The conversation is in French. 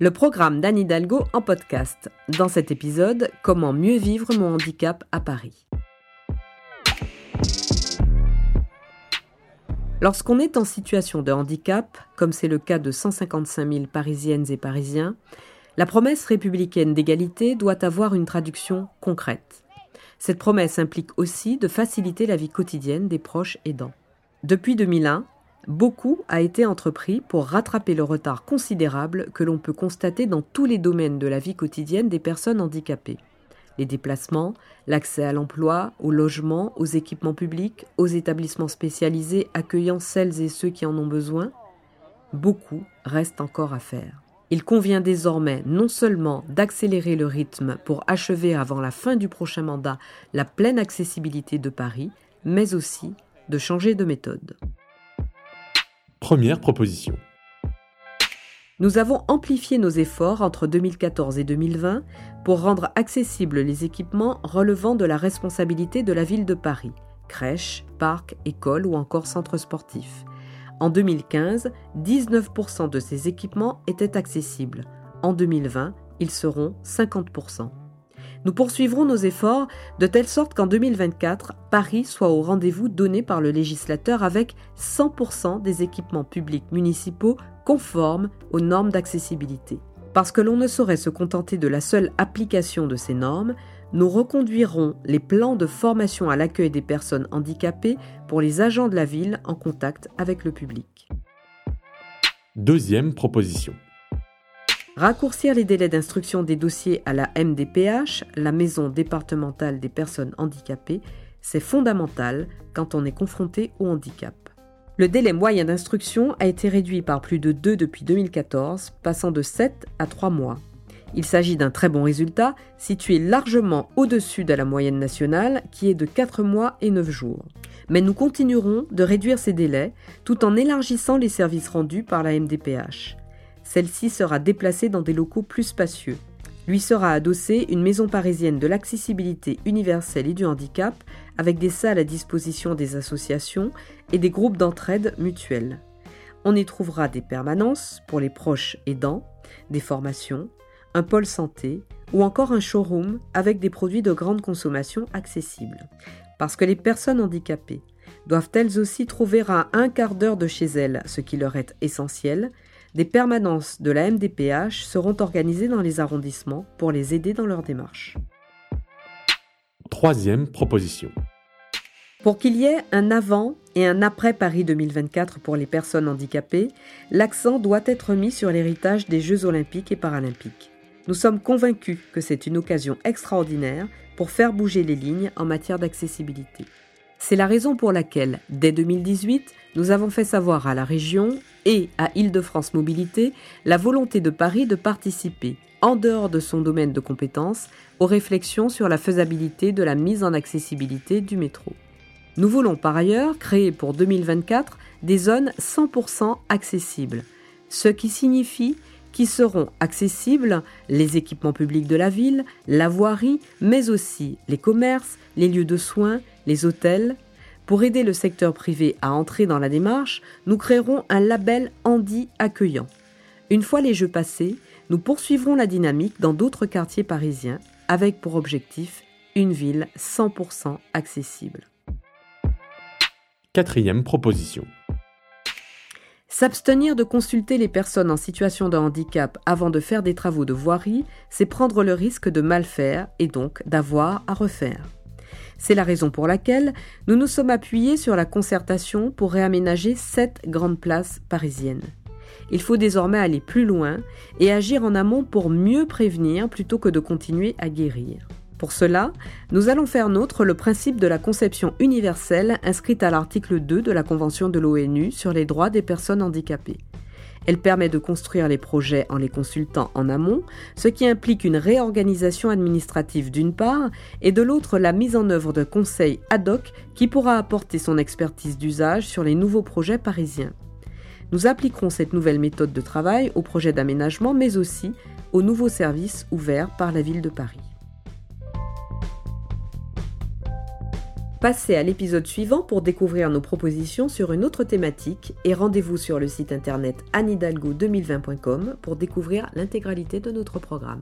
Le programme d'Anne Hidalgo en podcast. Dans cet épisode, comment mieux vivre mon handicap à Paris. Lorsqu'on est en situation de handicap, comme c'est le cas de 155 000 Parisiennes et Parisiens, la promesse républicaine d'égalité doit avoir une traduction concrète. Cette promesse implique aussi de faciliter la vie quotidienne des proches aidants. Depuis 2001, beaucoup a été entrepris pour rattraper le retard considérable que l'on peut constater dans tous les domaines de la vie quotidienne des personnes handicapées. Les déplacements, l'accès à l'emploi, au logement, aux équipements publics, aux établissements spécialisés accueillant celles et ceux qui en ont besoin, beaucoup reste encore à faire. Il convient désormais non seulement d'accélérer le rythme pour achever avant la fin du prochain mandat la pleine accessibilité de Paris, mais aussi de changer de méthode. Première proposition. Nous avons amplifié nos efforts entre 2014 et 2020 pour rendre accessibles les équipements relevant de la responsabilité de la ville de Paris, crèches, parcs, écoles ou encore centres sportifs. En 2015, 19% de ces équipements étaient accessibles. En 2020, ils seront 50%. Nous poursuivrons nos efforts de telle sorte qu'en 2024, Paris soit au rendez-vous donné par le législateur avec 100% des équipements publics municipaux conformes aux normes d'accessibilité. Parce que l'on ne saurait se contenter de la seule application de ces normes, nous reconduirons les plans de formation à l'accueil des personnes handicapées pour les agents de la ville en contact avec le public. Deuxième proposition. Raccourcir les délais d'instruction des dossiers à la MDPH, la Maison départementale des personnes handicapées, c'est fondamental quand on est confronté au handicap. Le délai moyen d'instruction a été réduit par plus de 2 depuis 2014, passant de 7 à 3 mois. Il s'agit d'un très bon résultat, situé largement au-dessus de la moyenne nationale, qui est de 4 mois et 9 jours. Mais nous continuerons de réduire ces délais, tout en élargissant les services rendus par la MDPH. Celle-ci sera déplacée dans des locaux plus spacieux. Lui sera adossée une maison parisienne de l'accessibilité universelle et du handicap, avec des salles à disposition des associations et des groupes d'entraide mutuels. On y trouvera des permanences pour les proches aidants, des formations, un pôle santé ou encore un showroom avec des produits de grande consommation accessibles. Parce que les personnes handicapées doivent elles aussi trouver à un quart d'heure de chez elles ce qui leur est essentiel, des permanences de la MDPH seront organisées dans les arrondissements pour les aider dans leur démarche. Troisième proposition. Pour qu'il y ait un avant et un après Paris 2024 pour les personnes handicapées, l'accent doit être mis sur l'héritage des Jeux olympiques et paralympiques. Nous sommes convaincus que c'est une occasion extraordinaire pour faire bouger les lignes en matière d'accessibilité. C'est la raison pour laquelle, dès 2018, nous avons fait savoir à la région et à Île-de-France Mobilité la volonté de Paris de participer, en dehors de son domaine de compétences, aux réflexions sur la faisabilité de la mise en accessibilité du métro. Nous voulons par ailleurs créer pour 2024 des zones 100% accessibles, ce qui signifie qui seront accessibles les équipements publics de la ville, la voirie, mais aussi les commerces, les lieux de soins, les hôtels. Pour aider le secteur privé à entrer dans la démarche, nous créerons un label Handi accueillant. Une fois les jeux passés, nous poursuivrons la dynamique dans d'autres quartiers parisiens avec pour objectif une ville 100% accessible. Quatrième proposition. S'abstenir de consulter les personnes en situation de handicap avant de faire des travaux de voirie, c'est prendre le risque de mal faire et donc d'avoir à refaire. C'est la raison pour laquelle nous nous sommes appuyés sur la concertation pour réaménager sept grandes places parisiennes. Il faut désormais aller plus loin et agir en amont pour mieux prévenir plutôt que de continuer à guérir. Pour cela, nous allons faire nôtre le principe de la conception universelle inscrite à l'article 2 de la Convention de l'ONU sur les droits des personnes handicapées. Elle permet de construire les projets en les consultant en amont, ce qui implique une réorganisation administrative d'une part, et de l'autre la mise en œuvre de conseils ad hoc qui pourra apporter son expertise d'usage sur les nouveaux projets parisiens. Nous appliquerons cette nouvelle méthode de travail aux projets d'aménagement, mais aussi aux nouveaux services ouverts par la ville de Paris. Passez à l'épisode suivant pour découvrir nos propositions sur une autre thématique et rendez-vous sur le site internet anidalgo2020.com pour découvrir l'intégralité de notre programme.